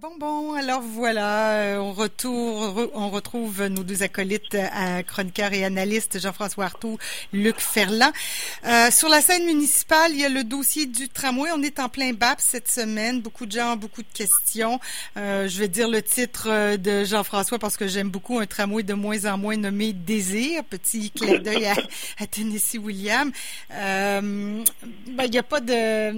Bon, bon, alors voilà, euh, on, retourne, on retrouve nos deux acolytes à chroniqueurs et analystes, Jean-François Artaud, Luc Ferland. Euh, sur la scène municipale, il y a le dossier du tramway. On est en plein BAP cette semaine. Beaucoup de gens, beaucoup de questions. Euh, je vais dire le titre euh, de Jean-François parce que j'aime beaucoup un tramway de moins en moins nommé Désir. Petit clin d'œil à, à, Tennessee William. Euh, ben, il n'y a pas de,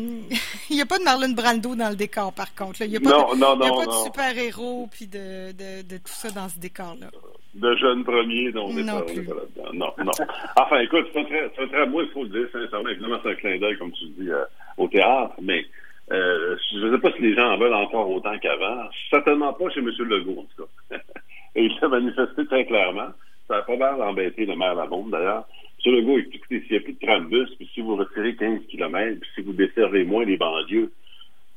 il y a pas de Marlon Brando dans le décor, par contre. Il y a pas non, de, non, non il n'y a pas de super-héros puis de, de, de, tout ça dans ce décor-là. De jeunes premiers dont on est Non pas, plus. Non, non. Enfin, écoute, c'est un un très moi, il faut le dire, sincèrement, évidemment, c'est un clin d'œil, comme tu dis, euh, au théâtre, mais euh, je ne sais pas si les gens en veulent encore autant qu'avant. Certainement pas chez M. Legault, en tout cas. Et il l'a manifesté très clairement. Ça a pas mal embêté le maire Labonde, d'ailleurs. M. Legault, écoutez, s'il n'y a plus de trambus, puis si vous retirez 15 km, puis si vous desservez moins les banlieues,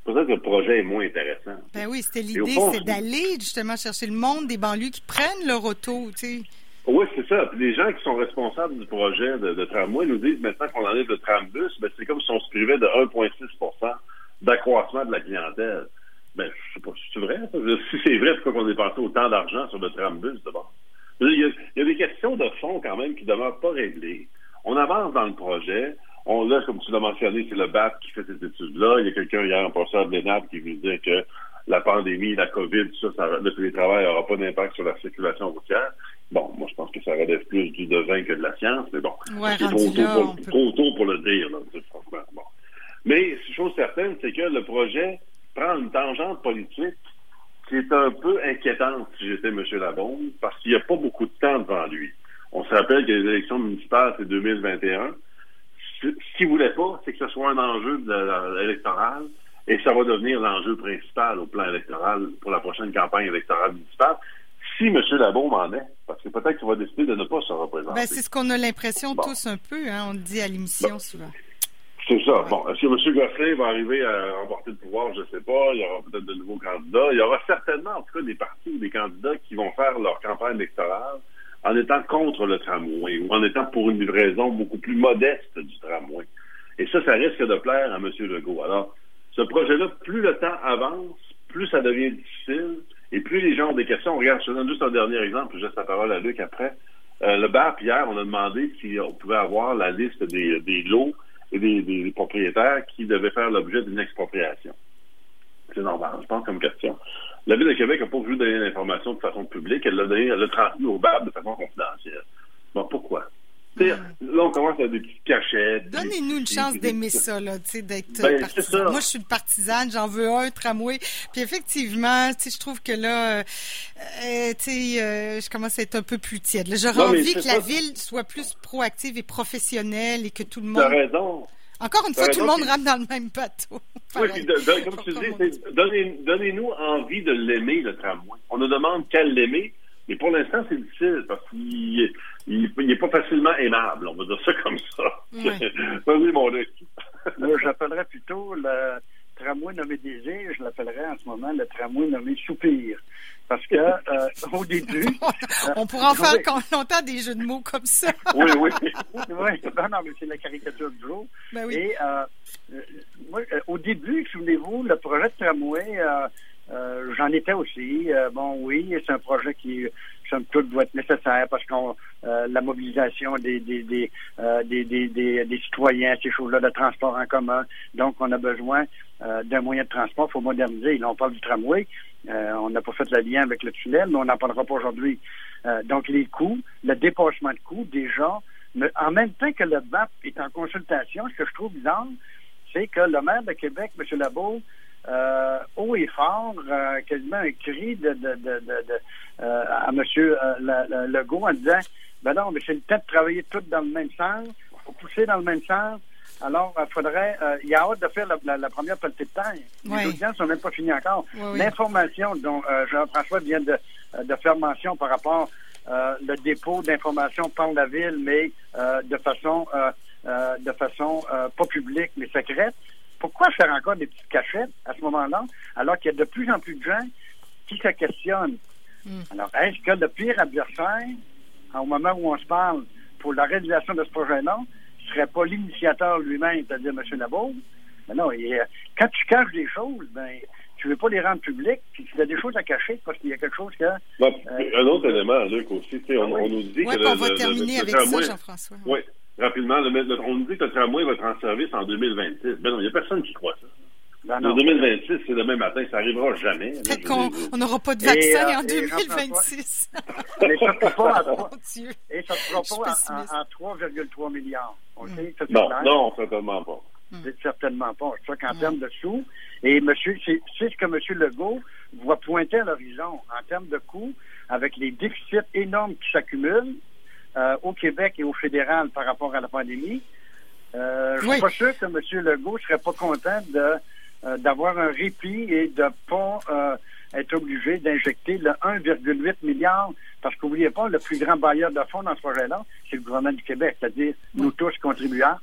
peut-être que le projet est moins intéressant. Ben oui, c'était l'idée, c'est d'aller justement chercher le monde des banlieues qui prennent leur auto, tu sais. Oui, c'est ça. Puis les gens qui sont responsables du projet de, de tramway nous disent maintenant qu'on enlève le trambus, ben c'est comme si on se privait de 1,6% d'accroissement de la clientèle. Ben, je sais pas si c'est vrai. ça. Si c'est vrai, pourquoi qu'on dépensé autant d'argent sur le trambus d'abord? Il y, a, il y a des questions de fond quand même qui demeurent pas réglées. On avance dans le projet. On là, comme tu l'as mentionné, c'est le BAP qui fait cette étude-là. Il y a quelqu'un hier, un professeur de l'ENAP, qui veut dire que la pandémie, la COVID, tout ça, ça le télétravail n'aura pas d'impact sur la circulation routière. Bon, moi, je pense que ça relève plus du devin que de la science, mais bon. Ouais, c'est trop, tôt peut- trop tôt pour le dire, là, franchement. Bon. Mais, chose certaine, c'est que le projet prend une tangente politique qui est un peu inquiétante si j'étais M. Labonde, parce qu'il n'y a pas beaucoup de temps devant lui. On se rappelle que les élections municipales, c'est 2021. Ce qu'il voulait pas, c'est que ce soit un enjeu de la- électoral et ça va devenir l'enjeu principal au plan électoral pour la prochaine campagne électorale municipale. Si M. Labaume en est, parce que peut-être qu'il va décider de ne pas se représenter. Ben, c'est ce qu'on a l'impression Bon. tous un peu, hein, on le dit à l'émission Bon. souvent. C'est ça. Bon, est-ce que M. Gosselin va arriver à remporter le pouvoir? Je ne sais pas. Il y aura peut-être de nouveaux candidats. Il y aura certainement, en tout cas, des partis ou des candidats qui vont faire leur campagne électorale en étant contre le tramway ou en étant pour une livraison beaucoup plus modeste du tramway. Et ça, ça risque de plaire à M. Legault. Alors, ce projet-là, plus le temps avance, plus ça devient difficile et plus les gens ont des questions. Regarde, je donne juste un dernier exemple, je laisse la parole à Luc après. Euh, le BAP, hier, on a demandé si on pouvait avoir la liste des, lots des, des propriétaires qui devaient faire l'objet d'une expropriation. C'est normal, je pense, comme question. La Ville de Québec n'a pas voulu donner l'information de façon publique, elle l'a donné, elle l'a au BAP de façon confidentielle. Bon, pourquoi? Là, on commence à des petites cachettes. Donnez-nous une chance d'aimer ça, là, tu sais, d'être Ben, c'est partisan. Moi, je suis une partisane, j'en veux un tramway. Puis effectivement, tu sais, je trouve que là, euh, euh, tu sais, euh, je commence à être un peu plus tiède. J'aurais envie que la ville soit plus proactive et professionnelle et que tout le T'as monde... raison. Encore une t'as fois, tout le monde rentre dans le même bateau. Oui, puis de- de- comme tu dis, donnez- donnez-nous envie de l'aimer, le tramway. On nous demande qu'elle l'aimer, mais pour l'instant, c'est difficile parce qu'il il, il est pas facilement aimable, on va dire ça comme ça. Vas-y, mon Luc. Moi, j'appellerais plutôt le tramway nommé Désir, je l'appellerais en ce moment le tramway nommé Soupir. Parce que euh, au début. On pourra en faire Oui. quand- longtemps des jeux de mots comme ça. Oui, oui. Oui, non, non, mais c'est la caricature du jour. Ben oui. Et euh, euh, moi, euh, au début, souvenez-vous, le projet de tramway, euh, euh, j'en étais aussi. Euh, bon, oui, c'est un projet qui, somme toute, doit être nécessaire parce qu'on euh, la mobilisation des des des, euh, des, des, des, citoyens, ces choses-là, de transport en commun. Donc, on a besoin euh, d'un moyen de transport. Il faut moderniser. Là, on parle du tramway. On n'a pas fait le lien avec le tunnel, mais on n'en parlera pas aujourd'hui. Donc, les coûts, le dépassement de coûts, déjà, mais en même temps que le BAP est en consultation, ce que je trouve bizarre, c'est que le maire de Québec, M. Lebeau, euh, haut et fort, euh, quasiment un cri de, de, de, de, de, euh, à M. Le- le- Legault en disant Ben non, mais c'est le temps de travailler tous dans le même sens, faut pousser dans le même sens. Alors, il faudrait. il y a hâte de faire la, la, la première pelletée de terre. Ouais. Les audiences sont même pas finies encore. Oui, oui. L'information dont Jean-François vient de, de faire mention par rapport le dépôt d'informations par la ville, mais de façon de façon pas publique, mais secrète. Pourquoi faire encore des petites cachettes à ce moment-là, alors qu'il y a de plus en plus de gens qui se questionnent? Mm. Alors, est-ce que le pire adversaire, au moment où on se parle, pour la réalisation de ce projet-là, serait pas l'initiateur lui-même, c'est-à-dire M. Nabeau? Ben non, et, euh, quand tu caches des choses, ben, tu veux pas les rendre publics, puis tu as des choses à cacher parce qu'il y a quelque chose que. Bon, un autre élément, Luc, aussi, on, on, nous dit ouais, que. on va terminer avec ça, Jean-François. Oui, rapidement, le, on nous dit que le tramway va être en service en 2026. Ben non, il n'y a personne qui croit ça. Ben en 2026, c'est demain matin, ça n'arrivera jamais. Peut-être qu'on n'aura pas de vaccin et, euh, en 2026. Mais ça ne pas à 3, et ça ne fera pas à, 3,3 milliards. Mm. non, non, certainement pas. C'est certainement pas. C'est qu'en mm. termes de sous, et monsieur, c'est ce que M. Legault voit pointer à l'horizon en termes de coûts, avec les déficits énormes qui s'accumulent euh, au Québec et au fédéral par rapport à la pandémie. Euh, je ne suis pas sûr que M. Legault serait pas content de euh, d'avoir un répit et de pas euh, être obligé d'injecter le 1,8 milliard, parce qu'oubliez pas, le plus grand bailleur de fonds dans ce projet-là, c'est le gouvernement du Québec, c'est-à-dire nous tous contribuables,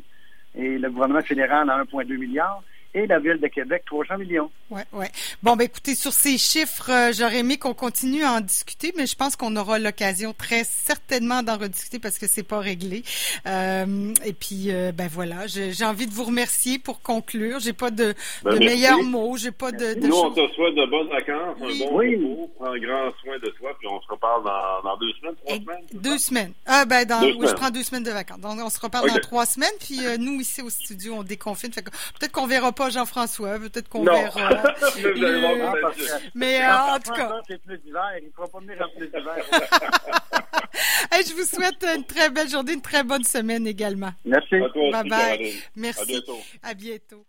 et le gouvernement fédéral a 1,2 milliard et la Ville de Québec, 300 millions. Oui, oui. Bon, ben écoutez, sur ces chiffres, euh, j'aurais aimé qu'on continue à en discuter, mais je pense qu'on aura l'occasion très certainement d'en rediscuter parce que c'est pas réglé. Euh, et puis, euh, ben voilà, j'ai envie de vous remercier pour conclure. J'ai pas de, ben, de meilleurs mots, j'ai pas de, de Nous, on te souhaite de bonnes vacances, un bon oui. repos, prends grand soin de toi, puis on se reparle dans, dans deux semaines, trois semaines. Deux semaines. Ah ben, dans, oui, je prends deux semaines de vacances. Donc, on se reparle dans trois semaines, puis euh, nous, ici au studio, on déconfine. Peut-être qu'on verra pas Jean-François, peut-être qu'on verra. Mais euh, en tout cas. Il pourra pas venir je vous souhaite une très belle journée, une très bonne semaine également. Merci. Bye bye. Merci. À bientôt. À bientôt.